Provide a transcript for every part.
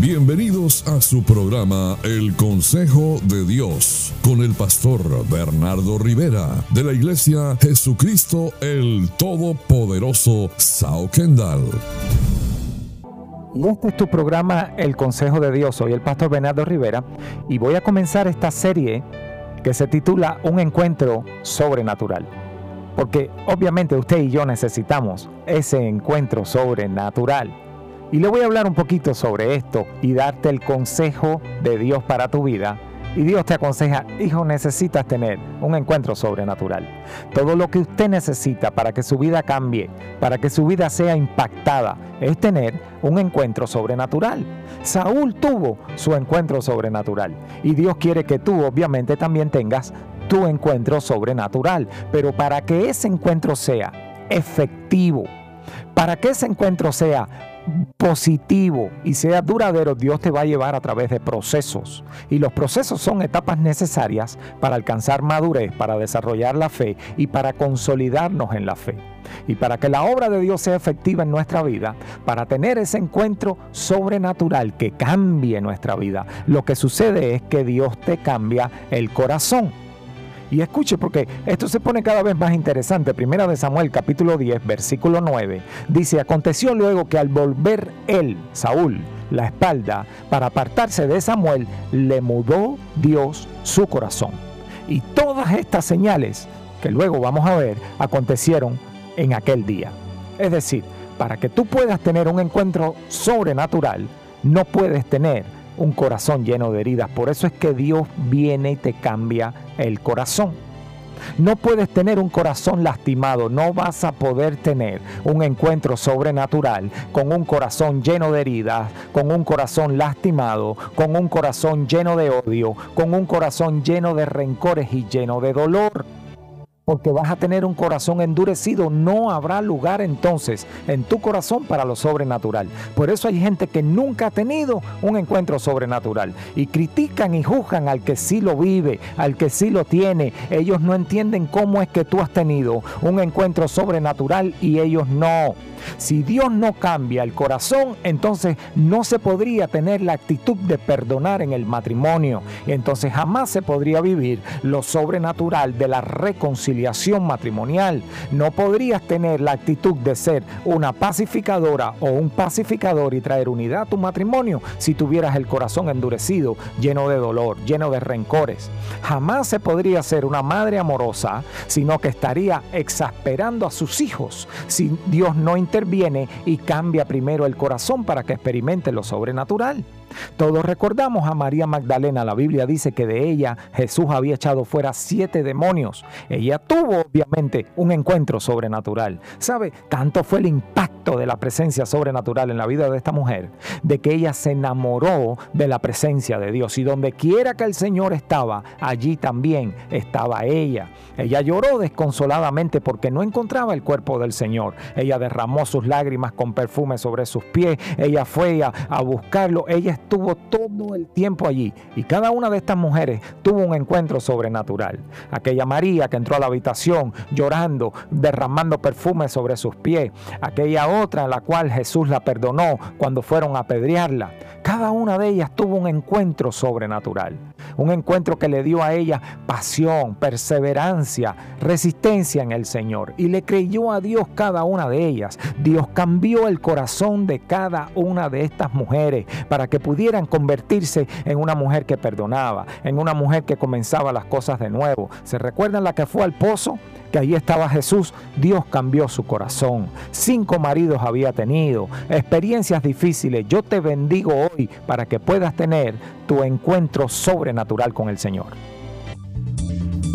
Bienvenidos a su programa El Consejo de Dios con el pastor Bernardo Rivera de la Iglesia Jesucristo el Todopoderoso Sao Kendall. Y este es tu programa El Consejo de Dios. Soy el pastor Bernardo Rivera y voy a comenzar esta serie que se titula Un encuentro sobrenatural. Porque obviamente usted y yo necesitamos ese encuentro sobrenatural. Y le voy a hablar un poquito sobre esto y darte el consejo de Dios para tu vida. Y Dios te aconseja, hijo, necesitas tener un encuentro sobrenatural. Todo lo que usted necesita para que su vida cambie, para que su vida sea impactada, es tener un encuentro sobrenatural. Saúl tuvo su encuentro sobrenatural. Y Dios quiere que tú obviamente también tengas tu encuentro sobrenatural. Pero para que ese encuentro sea efectivo, para que ese encuentro sea positivo y sea duradero, Dios te va a llevar a través de procesos. Y los procesos son etapas necesarias para alcanzar madurez, para desarrollar la fe y para consolidarnos en la fe. Y para que la obra de Dios sea efectiva en nuestra vida, para tener ese encuentro sobrenatural que cambie nuestra vida, lo que sucede es que Dios te cambia el corazón. Y escuche porque esto se pone cada vez más interesante. Primera de Samuel capítulo 10 versículo 9 dice, aconteció luego que al volver él, Saúl, la espalda para apartarse de Samuel, le mudó Dios su corazón. Y todas estas señales que luego vamos a ver acontecieron en aquel día. Es decir, para que tú puedas tener un encuentro sobrenatural, no puedes tener un corazón lleno de heridas. Por eso es que Dios viene y te cambia el corazón. No puedes tener un corazón lastimado, no vas a poder tener un encuentro sobrenatural con un corazón lleno de heridas, con un corazón lastimado, con un corazón lleno de odio, con un corazón lleno de rencores y lleno de dolor porque vas a tener un corazón endurecido. No habrá lugar entonces en tu corazón para lo sobrenatural. Por eso hay gente que nunca ha tenido un encuentro sobrenatural y critican y juzgan al que sí lo vive, al que sí lo tiene. Ellos no entienden cómo es que tú has tenido un encuentro sobrenatural y ellos no. Si Dios no cambia el corazón, entonces no se podría tener la actitud de perdonar en el matrimonio. Entonces jamás se podría vivir lo sobrenatural de la reconciliación matrimonial. No podrías tener la actitud de ser una pacificadora o un pacificador y traer unidad a tu matrimonio si tuvieras el corazón endurecido, lleno de dolor, lleno de rencores. Jamás se podría ser una madre amorosa, sino que estaría exasperando a sus hijos si Dios no interviene y cambia primero el corazón para que experimente lo sobrenatural. Todos recordamos a María Magdalena. La Biblia dice que de ella Jesús había echado fuera siete demonios. Ella tuvo obviamente un encuentro sobrenatural. ¿Sabe? Tanto fue el impacto de la presencia sobrenatural en la vida de esta mujer, de que ella se enamoró de la presencia de Dios. Y donde quiera que el Señor estaba, allí también estaba ella. Ella lloró desconsoladamente porque no encontraba el cuerpo del Señor. Ella derramó sus lágrimas con perfume sobre sus pies. Ella fue a, a buscarlo. Ella estuvo todo el tiempo allí y cada una de estas mujeres tuvo un encuentro sobrenatural. Aquella María que entró a la habitación llorando, derramando perfume sobre sus pies. Aquella otra en la cual Jesús la perdonó cuando fueron a apedrearla. Cada una de ellas tuvo un encuentro sobrenatural. Un encuentro que le dio a ella pasión, perseverancia, resistencia en el Señor. Y le creyó a Dios cada una de ellas. Dios cambió el corazón de cada una de estas mujeres para que pudieran convertirse en una mujer que perdonaba, en una mujer que comenzaba las cosas de nuevo. ¿Se recuerdan la que fue al pozo? Que allí estaba Jesús, Dios cambió su corazón. Cinco maridos había tenido, experiencias difíciles. Yo te bendigo hoy para que puedas tener tu encuentro sobrenatural con el Señor.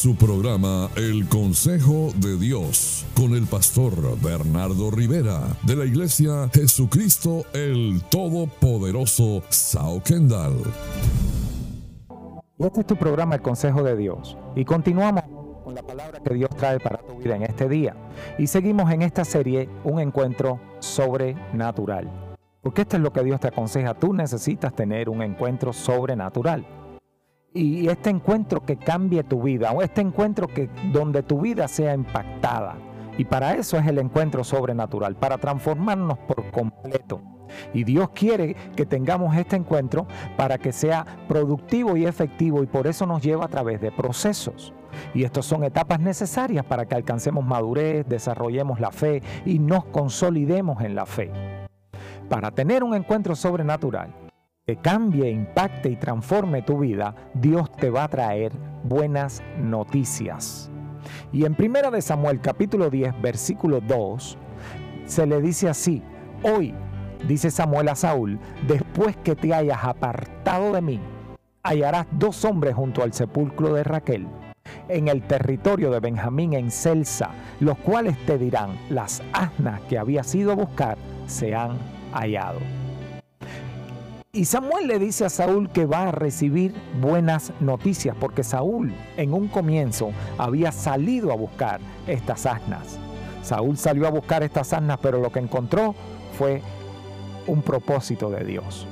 Su programa El Consejo de Dios con el pastor Bernardo Rivera de la Iglesia Jesucristo el Todopoderoso Sao Kendall. Este es tu programa El Consejo de Dios y continuamos con la palabra que Dios trae para tu vida en este día y seguimos en esta serie un encuentro sobrenatural. Porque esto es lo que Dios te aconseja, tú necesitas tener un encuentro sobrenatural y este encuentro que cambie tu vida, o este encuentro que donde tu vida sea impactada. Y para eso es el encuentro sobrenatural, para transformarnos por completo. Y Dios quiere que tengamos este encuentro para que sea productivo y efectivo y por eso nos lleva a través de procesos. Y estas son etapas necesarias para que alcancemos madurez, desarrollemos la fe y nos consolidemos en la fe. Para tener un encuentro sobrenatural, que cambie, impacte y transforme tu vida, Dios te va a traer buenas noticias. Y en 1 de Samuel capítulo 10 versículo 2 se le dice así, hoy, dice Samuel a Saúl, después que te hayas apartado de mí, hallarás dos hombres junto al sepulcro de Raquel en el territorio de Benjamín en Celsa, los cuales te dirán, las asnas que habías ido a buscar se han hallado. Y Samuel le dice a Saúl que va a recibir buenas noticias, porque Saúl en un comienzo había salido a buscar estas asnas. Saúl salió a buscar estas asnas, pero lo que encontró fue un propósito de Dios.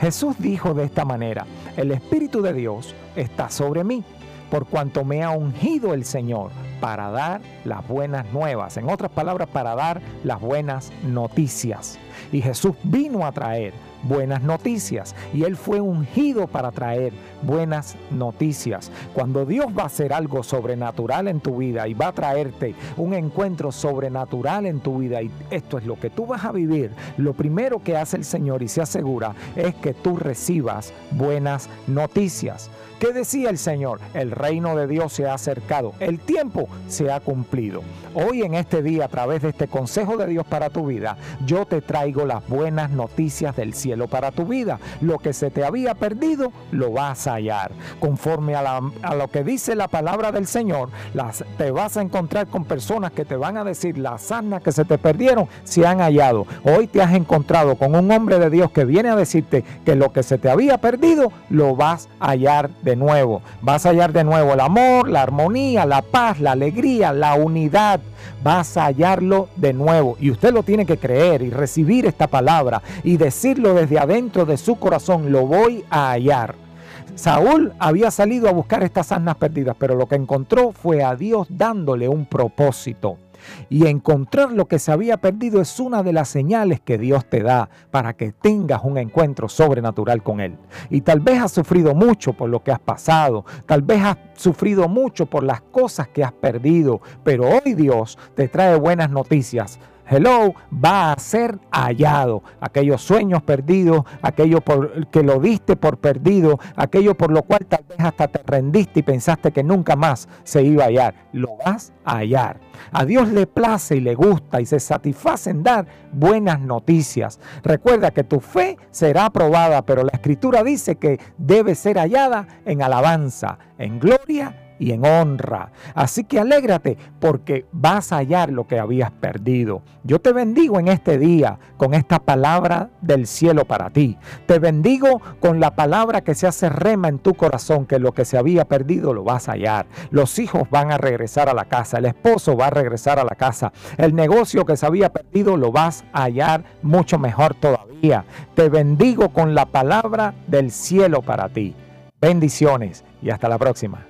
Jesús dijo de esta manera, el Espíritu de Dios está sobre mí, por cuanto me ha ungido el Señor para dar las buenas nuevas, en otras palabras, para dar las buenas noticias. Y Jesús vino a traer buenas noticias y Él fue ungido para traer buenas noticias. Cuando Dios va a hacer algo sobrenatural en tu vida y va a traerte un encuentro sobrenatural en tu vida y esto es lo que tú vas a vivir, lo primero que hace el Señor y se asegura es que tú recibas buenas noticias. ¿Qué decía el Señor? El reino de Dios se ha acercado, el tiempo se ha cumplido. Hoy en este día, a través de este consejo de Dios para tu vida, yo te traigo las buenas noticias del cielo para tu vida. Lo que se te había perdido, lo vas a hallar. Conforme a, lo que dice la palabra del Señor, las, te vas a encontrar con personas que te van a decir, las asnas que se te perdieron se han hallado. Hoy te has encontrado con un hombre de Dios que viene a decirte que lo que se te había perdido, lo vas a hallar de nuevo. Vas a hallar de nuevo el amor, la armonía, la paz, la alegría, la unidad. Vas a hallarlo de nuevo. Y usted lo tiene que creer y recibir esta palabra y decirlo desde adentro de su corazón. Lo voy a hallar. Saúl había salido a buscar estas asnas perdidas, pero lo que encontró fue a Dios dándole un propósito. Y encontrar lo que se había perdido es una de las señales que Dios te da para que tengas un encuentro sobrenatural con Él. Y tal vez has sufrido mucho por lo que has pasado, tal vez has sufrido mucho por las cosas que has perdido, pero hoy Dios te trae buenas noticias hello, va a ser hallado. Aquellos sueños perdidos, aquello por, que lo diste por perdido, aquello por lo cual tal vez hasta te rendiste y pensaste que nunca más se iba a hallar, lo vas a hallar. A Dios le place y le gusta y se satisface en dar buenas noticias. Recuerda que tu fe será aprobada, pero la escritura dice que debe ser hallada en alabanza, en gloria y en honra. Así que alégrate porque vas a hallar lo que habías perdido. Yo te bendigo en este día con esta palabra del cielo para ti. Te bendigo con la palabra que se hace rema en tu corazón, que lo que se había perdido lo vas a hallar. Los hijos van a regresar a la casa, el esposo va a regresar a la casa, el negocio que se había perdido lo vas a hallar mucho mejor todavía. Te bendigo con la palabra del cielo para ti. Bendiciones y hasta la próxima.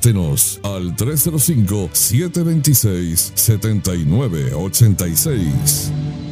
Contáctenos al 305-726-7986.